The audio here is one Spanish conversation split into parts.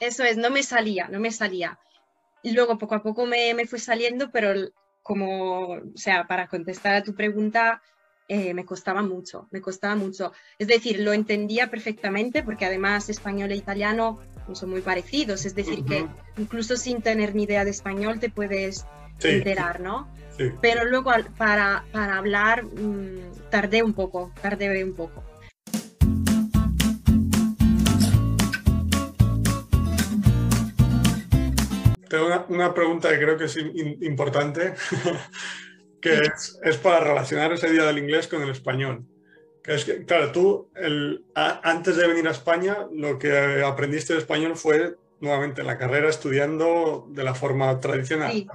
Eso es, no me salía, no me salía. Y luego poco a poco me, me fue saliendo, pero como, o sea, para contestar a tu pregunta, eh, me costaba mucho, me costaba mucho. Es decir, lo entendía perfectamente porque además español e italiano son muy parecidos, es decir, que incluso sin tener ni idea de español te puedes enterar, ¿no? Sí. Pero luego para, para hablar mm, tardé un poco, tardé un poco. Tengo una, pregunta que creo que es importante. que es, para relacionar ese día del inglés con el español. Que es que, claro, tú el, antes de venir a España lo que aprendiste de español fue nuevamente la carrera estudiando de la forma tradicional. Sí.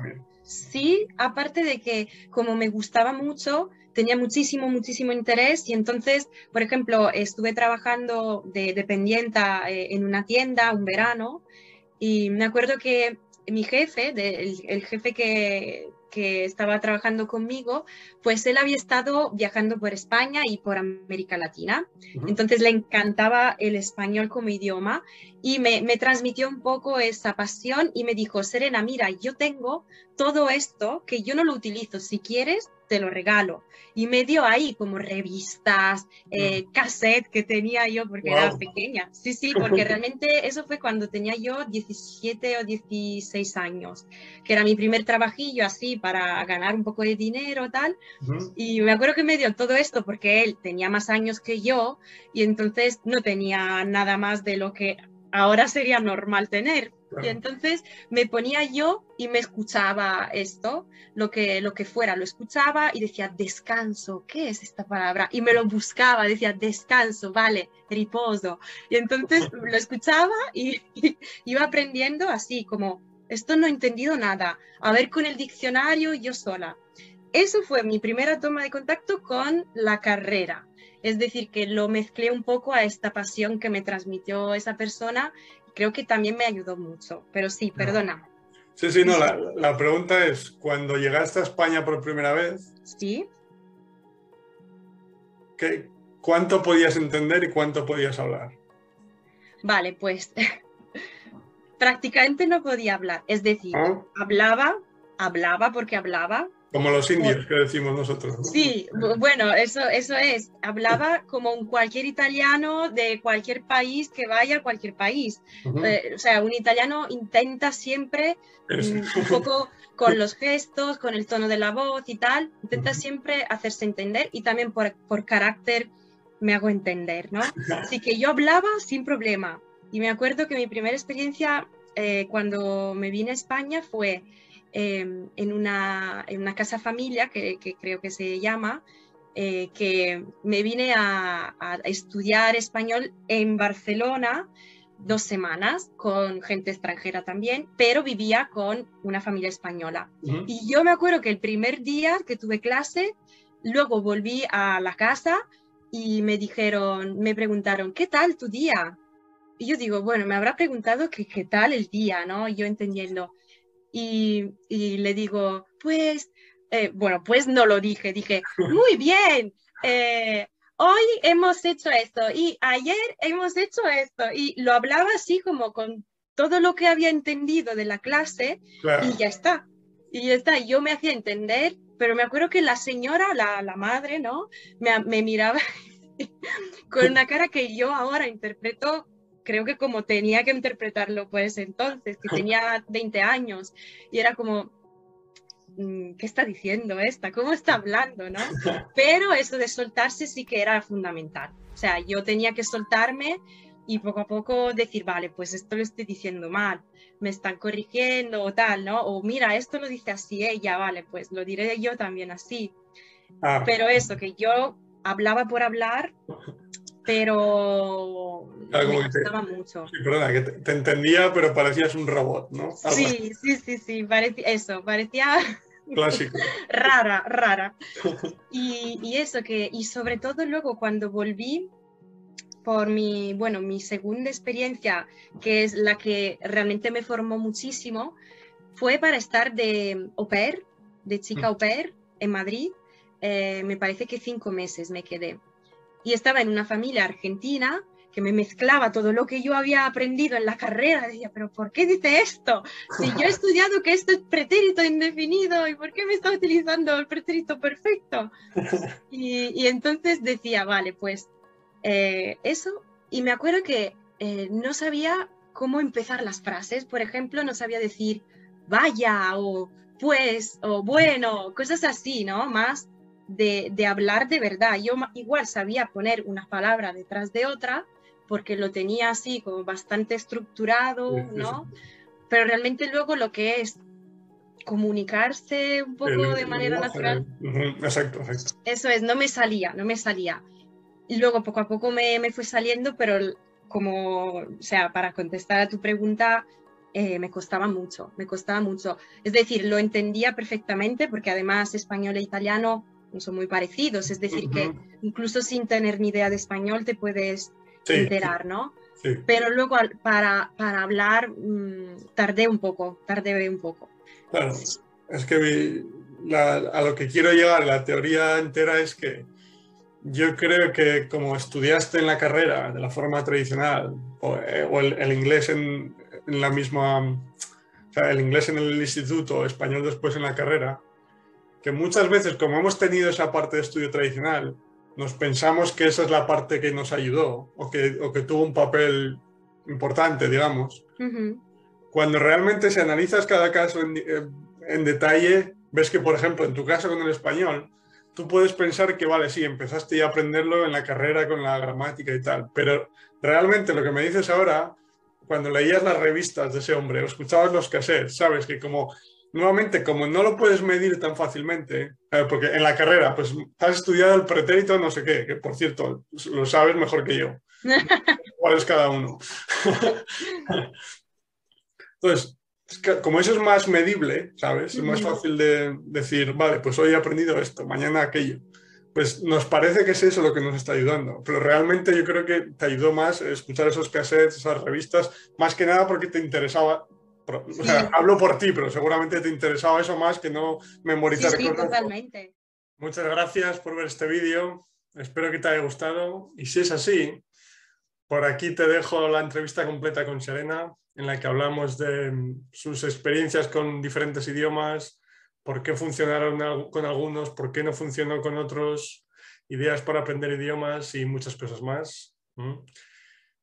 sí, aparte de que como me gustaba mucho, tenía muchísimo, muchísimo interés y entonces, por ejemplo, estuve trabajando de dependiente eh, en una tienda un verano y me acuerdo que mi jefe, el jefe que, que estaba trabajando conmigo, pues él había estado viajando por España y por América Latina. Entonces le encantaba el español como idioma y me, me, transmitió un poco esa pasión y me dijo, Serena, mira, yo tengo todo esto que yo no lo utilizo. Si quieres, te lo regalo. Y me dio ahí como revistas, eh, cassette que tenía yo porque era pequeña. Sí, sí, porque realmente eso fue cuando tenía yo 17 o 16 años, que era mi primer trabajillo así para ganar un poco de dinero tal. Y me acuerdo que me dio todo esto porque él tenía más años que yo y entonces no tenía nada más de lo que ahora sería normal tener. Y entonces me ponía yo y me escuchaba esto, lo que, lo que fuera, lo escuchaba y decía, descanso, ¿qué es esta palabra? Y me lo buscaba, decía, descanso, vale, riposo. Y entonces lo escuchaba y, iba aprendiendo así, como, esto no he entendido nada, a ver con el diccionario yo sola. Eso fue mi primera toma de contacto con la carrera. Es decir, que lo mezclé un poco a esta pasión que me transmitió esa persona creo que también me ayudó mucho. Pero sí, perdona. Sí, sí, no, la, pregunta es, cuando llegaste a España por primera vez, ¿Sí? ¿qué, ¿cuánto podías entender y cuánto podías hablar? Vale, pues prácticamente no podía hablar. Es decir, ¿Ah? hablaba, hablaba porque hablaba, como los indios que decimos nosotros. Sí, bueno, eso, eso es. Hablaba como un cualquier italiano de cualquier país que vaya a cualquier país. Eh, o sea, un italiano intenta siempre mm, un poco con los gestos, con el tono de la voz y tal, intenta siempre hacerse entender y también por, por carácter me hago entender, ¿no? Así que yo hablaba sin problema. Y me acuerdo que mi primera experiencia eh, cuando me vine a España fue Em, en, una, en, una, casa familia, que, creo que se llama, eh, que me vine a, estudiar español en Barcelona dos semanas con gente extranjera también, pero vivía con una familia española. Y yo me acuerdo que el primer día que tuve clase, luego volví a la casa y me dijeron, me preguntaron, ¿qué tal tu día? Y yo digo, bueno, me habrá preguntado que qué tal el día, ¿no? yo entendiendo, y, le digo, pues, eh, bueno, pues no lo dije, dije, muy bien, eh, hoy hemos hecho esto y ayer hemos hecho esto y lo hablaba así como con todo lo que había entendido de la clase y ya está. Y ya está, yo me hacía entender, pero me acuerdo que la señora, la, la madre, ¿no? Me, me miraba con una cara que yo ahora interpreto creo que como tenía que interpretarlo pues entonces, que tenía 20 años y era como, mm, ¿qué está diciendo esta? ¿Cómo está hablando? ¿no? Pero eso de soltarse sí que era fundamental. O sea, yo tenía que soltarme y poco a poco decir, vale, pues esto lo estoy diciendo mal, me están corrigiendo o tal, ¿no? O mira, esto lo dice así ella, vale, pues lo diré yo también así. Ah. Pero eso, que yo hablaba por hablar pero me gustaba mucho. Sí, perdona, que te, entendía, pero parecías un robot, ¿no? Sí, sí, sí, sí, parecía, eso, parecía... Clásico. rara, rara. Y, y, eso, que, y sobre todo luego cuando volví por mi, bueno, mi segunda experiencia, que es la que realmente me formó muchísimo, fue para estar de au pair, de chica mm. au pair, en Madrid. Eh, me parece que cinco meses me quedé y estaba en una familia argentina, que me mezclaba todo lo que yo había aprendido en la carrera. Decía, pero ¿por qué dice esto? Si yo he estudiado que esto es pretérito indefinido, ¿y por qué me está utilizando el pretérito perfecto? Y, entonces decía, vale, pues eh, eso. Y me acuerdo que eh, no sabía cómo empezar las frases. Por ejemplo, no sabía decir vaya o pues o bueno, cosas así, ¿no? Más de, de, hablar de verdad. Yo igual sabía poner una palabra detrás de otra porque lo tenía así como bastante estructurado, ¿no? Pero realmente luego lo que es comunicarse un poco de manera natural. Exacto, exacto. Eso es, no me salía, no me salía. Y luego poco a poco me, me fue saliendo, pero como, o sea, para contestar a tu pregunta, eh, me costaba mucho, me costaba mucho. Es decir, lo entendía perfectamente porque además español e italiano son muy parecidos, es decir, que incluso sin tener ni idea de español te puedes enterar, ¿no? Pero luego para, para hablar mm, tardé un poco, tardé un poco. Claro, es que a lo que quiero llegar, la teoría entera es que yo creo que como estudiaste en la carrera de la forma tradicional o, eh, el, inglés en, en, la misma, o sea, el inglés en el instituto, español después en la carrera, que muchas veces, como hemos tenido esa parte de estudio tradicional, nos pensamos que esa es la parte que nos ayudó o que, o que tuvo un papel importante, digamos. Cuando realmente si analizas cada caso en, eh, en, detalle, ves que, por ejemplo, en tu caso con el español, tú puedes pensar que, vale, sí, empezaste ya a aprenderlo en la carrera con la gramática y tal, pero realmente lo que me dices ahora, cuando leías las revistas de ese hombre o escuchabas los cassettes, sabes que como nuevamente, como no lo puedes medir tan fácilmente, eh, porque en la carrera, pues has estudiado el pretérito no sé qué, que por cierto, lo sabes mejor que yo. ¿Cuál es cada uno? Entonces, como eso es más medible, ¿sabes? Es más fácil de decir, vale, pues hoy he aprendido esto, mañana aquello. Pues nos parece que es eso lo que nos está ayudando, pero realmente yo creo que te ayudó más escuchar esos cassettes, esas revistas, más que nada porque te interesaba hablo por ti, pero seguramente te interesaba eso más que no memorizar sí, sí, totalmente. Muchas gracias por ver este vídeo. Espero que te haya gustado. Y si es así, por aquí te dejo la entrevista completa con Serena, en la que hablamos de sus experiencias con diferentes idiomas, por qué funcionaron con algunos, por qué no funcionó con otros, ideas para aprender idiomas y muchas cosas más.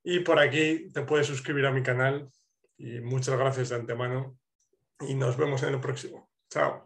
Y por aquí te puedes suscribir a mi canal y muchas gracias de antemano y nos vemos en el próximo. Chao.